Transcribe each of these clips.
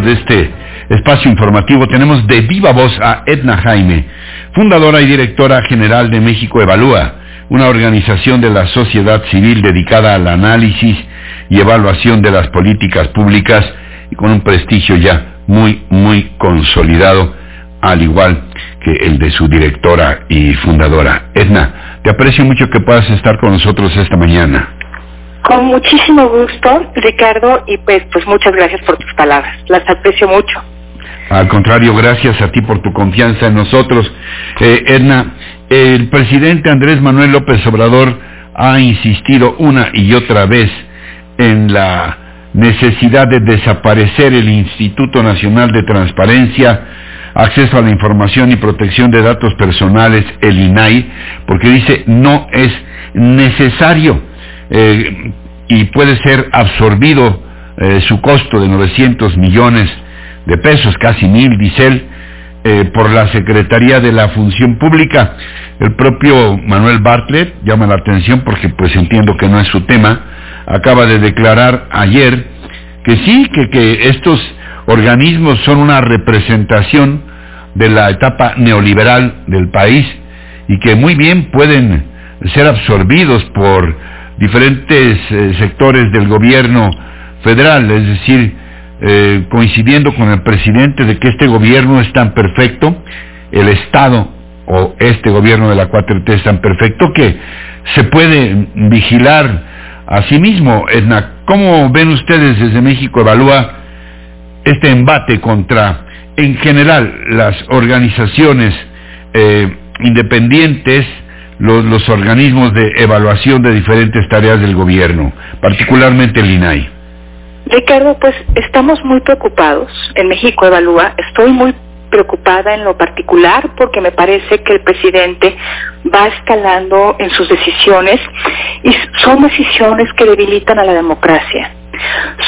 de este espacio informativo tenemos de viva voz a Edna Jaime, fundadora y directora general de México Evalúa, una organización de la sociedad civil dedicada al análisis y evaluación de las políticas públicas y con un prestigio ya muy, muy consolidado, al igual que el de su directora y fundadora. Edna, te aprecio mucho que puedas estar con nosotros esta mañana. Con muchísimo gusto, Ricardo, y pues, pues muchas gracias por tus palabras. Las aprecio mucho. Al contrario, gracias a ti por tu confianza en nosotros. Eh, Edna, el presidente Andrés Manuel López Obrador ha insistido una y otra vez en la necesidad de desaparecer el Instituto Nacional de Transparencia, Acceso a la Información y Protección de Datos Personales, el INAI, porque dice no es necesario eh, y puede ser absorbido eh, su costo de 900 millones de pesos, casi mil, dice él, eh, por la Secretaría de la Función Pública. El propio Manuel Bartlett llama la atención porque pues entiendo que no es su tema, acaba de declarar ayer que sí, que, que estos organismos son una representación de la etapa neoliberal del país y que muy bien pueden ser absorbidos por diferentes eh, sectores del gobierno federal, es decir, eh, coincidiendo con el presidente de que este gobierno es tan perfecto, el Estado o este gobierno de la 4T es tan perfecto que se puede vigilar a sí mismo. Edna, ¿cómo ven ustedes desde México evalúa este embate contra, en general, las organizaciones eh, independientes, los, organismos de evaluación de diferentes tareas del gobierno, particularmente el INAI? Ricardo, pues estamos muy preocupados en México Evalúa. Estoy muy preocupada en lo particular porque me parece que el presidente va escalando en sus decisiones y son decisiones que debilitan a la democracia.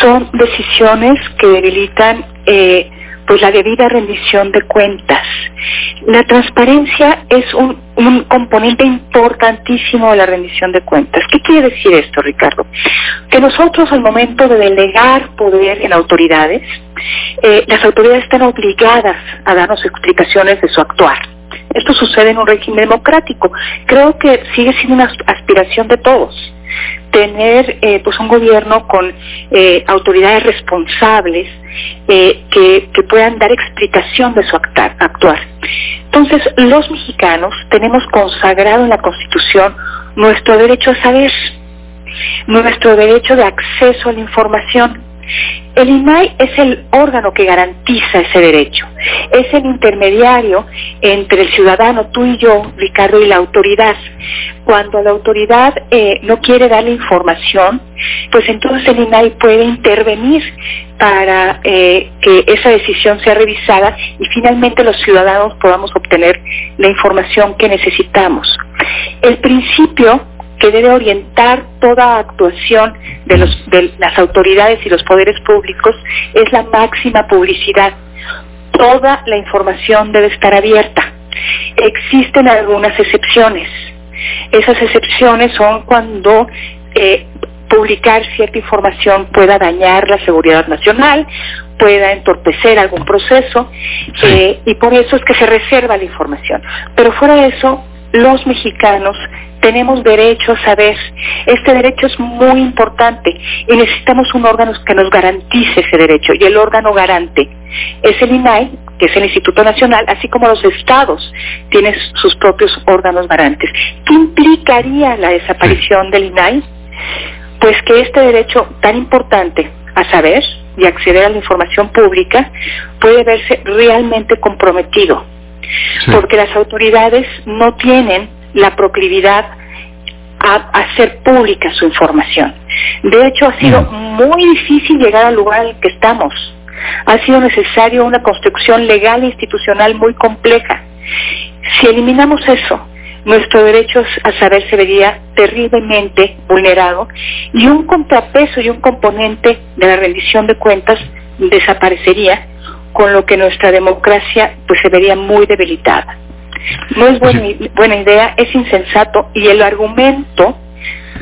Son decisiones que debilitan eh, pues la debida rendición de cuentas. La transparencia es un, componente importantísimo de la rendición de cuentas. ¿Qué quiere decir esto, Ricardo? Que nosotros al momento de delegar poder en autoridades, eh, las autoridades están obligadas a darnos explicaciones de su actuar. Esto sucede en un régimen democrático. Creo que sigue siendo una aspiración de todos tener eh, pues un gobierno con eh, autoridades responsables eh, que, que, puedan dar explicación de su actuar. Entonces, los mexicanos tenemos consagrado en la Constitución nuestro derecho a saber, nuestro derecho de acceso a la información. El INAI es el órgano que garantiza ese derecho, es el intermediario entre el ciudadano, tú y yo, Ricardo, y la autoridad. Cuando la autoridad eh, no quiere dar la información, pues entonces el INAI puede intervenir para eh, que esa decisión sea revisada y finalmente los ciudadanos podamos obtener la información que necesitamos. El principio que debe orientar toda actuación de, las autoridades y los poderes públicos es la máxima publicidad. Toda la información debe estar abierta. Existen algunas excepciones. Esas excepciones son cuando eh, publicar cierta información pueda dañar la seguridad nacional, pueda entorpecer algún proceso, eh, y por eso es que se reserva la información. Pero fuera de eso, los mexicanos tenemos derecho a saber. Este derecho es muy importante y necesitamos un órgano que nos garantice ese derecho. Y el órgano garante es el INAI, que es el Instituto Nacional, así como los estados tienen sus propios órganos garantes. ¿Qué implicaría la desaparición del INAI? Pues que este derecho tan importante a saber y acceder a la información pública puede verse realmente comprometido porque las autoridades no tienen la proclividad a hacer pública su información. De hecho, ha sido muy difícil llegar al lugar en el que estamos. Ha sido necesario una construcción legal e institucional muy compleja. Si eliminamos eso, nuestro derecho a saber se vería terriblemente vulnerado y un contrapeso y un componente de la rendición de cuentas desaparecería con lo que nuestra democracia pues se vería muy debilitada. No es buena, buena idea, es insensato y el argumento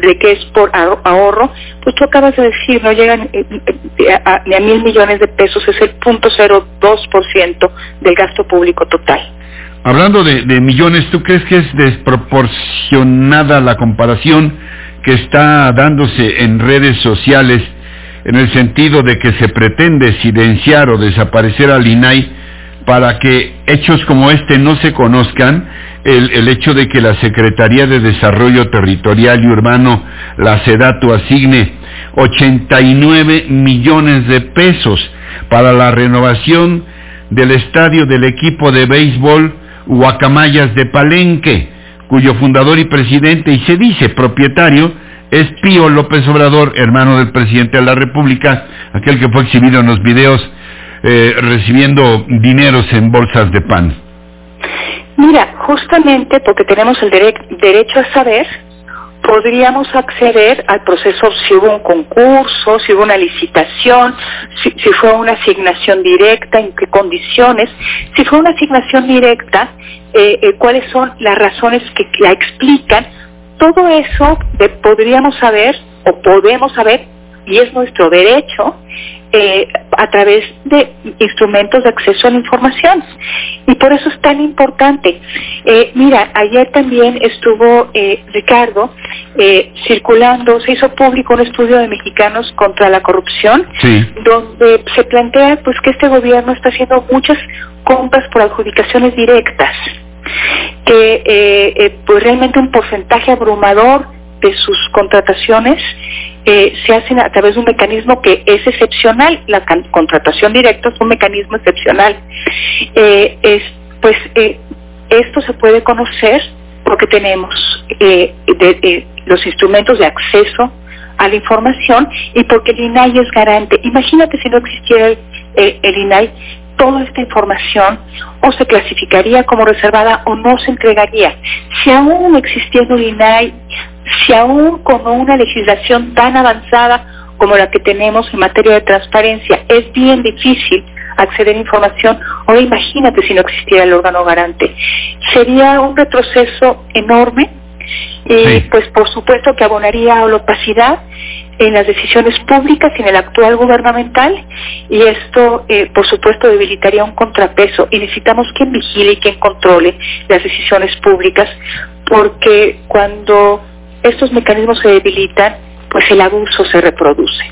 de que es por ahorro, pues tú acabas de decir, no llegan eh, eh, ni a, mil millones de pesos, es el 0.02% del gasto público total. Hablando de, de millones, ¿tú crees que es desproporcionada la comparación que está dándose en redes sociales en el sentido de que se pretende silenciar o desaparecer al INAI para que hechos como este no se conozcan, el, hecho de que la Secretaría de Desarrollo Territorial y Urbano, la SEDATU, asigne 89 millones de pesos para la renovación del estadio del equipo de béisbol Guacamayas de Palenque, cuyo fundador y presidente, y se dice propietario, es Pío López Obrador, hermano del presidente de la República, aquel que fue exhibido en los videos eh, recibiendo dineros en bolsas de pan. Mira, justamente porque tenemos el derecho a saber, podríamos acceder al proceso si hubo un concurso, si hubo una licitación, si, fue una asignación directa, en qué condiciones. Si fue una asignación directa, eh, eh, cuáles son las razones que la explican todo eso podríamos saber o podemos saber, y es nuestro derecho, eh, a través de instrumentos de acceso a la información. Y por eso es tan importante. Eh, mira, ayer también estuvo eh, Ricardo circulando, se hizo público un estudio de mexicanos contra la corrupción, donde se plantea pues que este gobierno está haciendo muchas compras por adjudicaciones directas que eh, eh, pues realmente un porcentaje abrumador de sus contrataciones eh, se hacen a través de un mecanismo que es excepcional. La contratación directa es un mecanismo excepcional. es, pues esto se puede conocer porque tenemos los instrumentos de acceso a la información y porque el INAI es garante. Imagínate si no existiera el, el INAI, toda esta información o se clasificaría como reservada o no se entregaría. Si aún existiendo el INAI, si aún con una legislación tan avanzada como la que tenemos en materia de transparencia es bien difícil acceder a información, ahora imagínate si no existiera el órgano garante. Sería un retroceso enorme y pues por supuesto que abonaría a la opacidad en las decisiones públicas y en el actual gubernamental y esto eh, por supuesto debilitaría un contrapeso y necesitamos quien vigile y quien controle las decisiones públicas porque cuando estos mecanismos se debilitan pues el abuso se reproduce.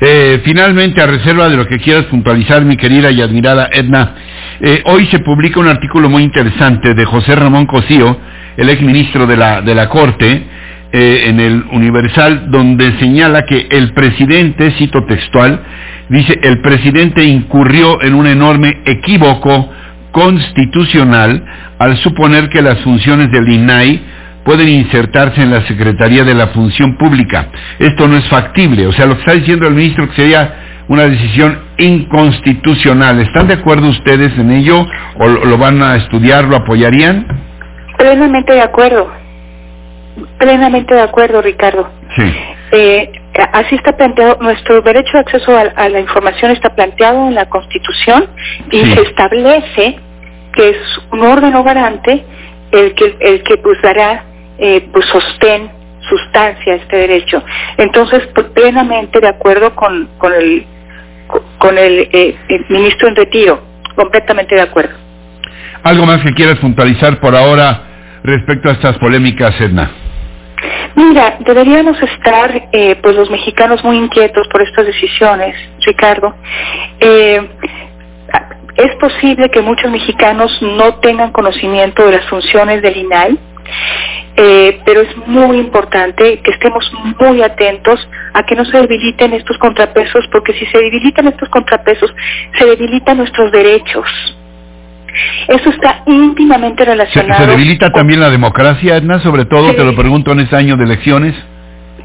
Eh, finalmente, a reserva de lo que quieras puntualizar, mi querida y admirada Edna, eh, hoy se publica un artículo muy interesante de José Ramón Cosío, el exministro de la, de la Corte, eh, en el Universal, donde señala que el presidente, cito textual, dice, el presidente incurrió en un enorme equívoco constitucional al suponer que las funciones del INAI pueden insertarse en la Secretaría de la Función Pública. Esto no es factible, o sea, lo que está diciendo el ministro que sería una decisión inconstitucional. ¿Están de acuerdo ustedes en ello o lo van a estudiar, lo apoyarían? Plenamente de acuerdo. Plenamente de acuerdo, Ricardo. Sí. Eh, así está planteado, nuestro derecho de acceso a, la información está planteado en la Constitución y se establece que es un órgano garante el que, el que pues dará eh, pues sostén, sustancia a este derecho. Entonces, pues, plenamente de acuerdo con, con el, con el, eh, el ministro en retiro, completamente de acuerdo. ¿Algo más que quieras puntualizar por ahora respecto a estas polémicas, Edna? Mira, deberíamos estar, eh, pues los mexicanos muy inquietos por estas decisiones, Ricardo. Eh, es posible que muchos mexicanos no tengan conocimiento de las funciones del INAI, eh, pero es muy importante que estemos muy atentos a que no se debiliten estos contrapesos, porque si se debilitan estos contrapesos, se debilitan nuestros derechos. Eso está íntimamente relacionado. ¿Se, debilita también la democracia, Edna? Sobre todo, te lo pregunto en este año de elecciones.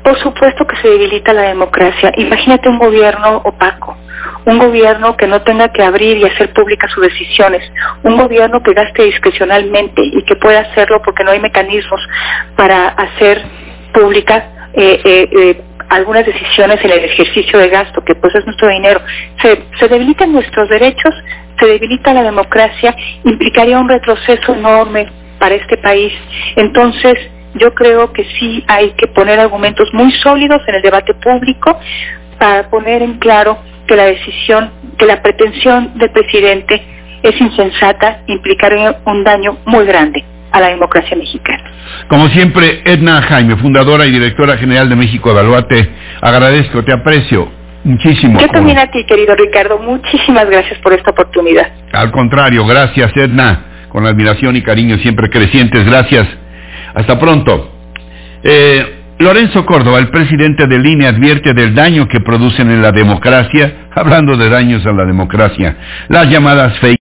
Por supuesto que se debilita la democracia. Imagínate un gobierno opaco, un gobierno que no tenga que abrir y hacer públicas sus decisiones, un gobierno que gaste discrecionalmente y que pueda hacerlo porque no hay mecanismos para hacer pública eh, eh, eh, algunas decisiones en el ejercicio de gasto, que pues es nuestro dinero. Se debilitan nuestros derechos, se debilita la democracia, implicaría un retroceso enorme para este país. Entonces, yo creo que sí hay que poner argumentos muy sólidos en el debate público para poner en claro que la decisión, que la pretensión del presidente es insensata, implicaría un daño muy grande a la democracia mexicana. Como siempre, Edna Jaime, fundadora y directora general de México Evaluate, agradezco, te aprecio muchísimo. Yo también a ti, querido Ricardo, muchísimas gracias por esta oportunidad. Al contrario, gracias Edna, con admiración y cariño siempre crecientes, gracias. Hasta pronto. Eh, Lorenzo Córdoba, el presidente del INE, advierte del daño que producen en la democracia, hablando de daños a la democracia, las llamadas fake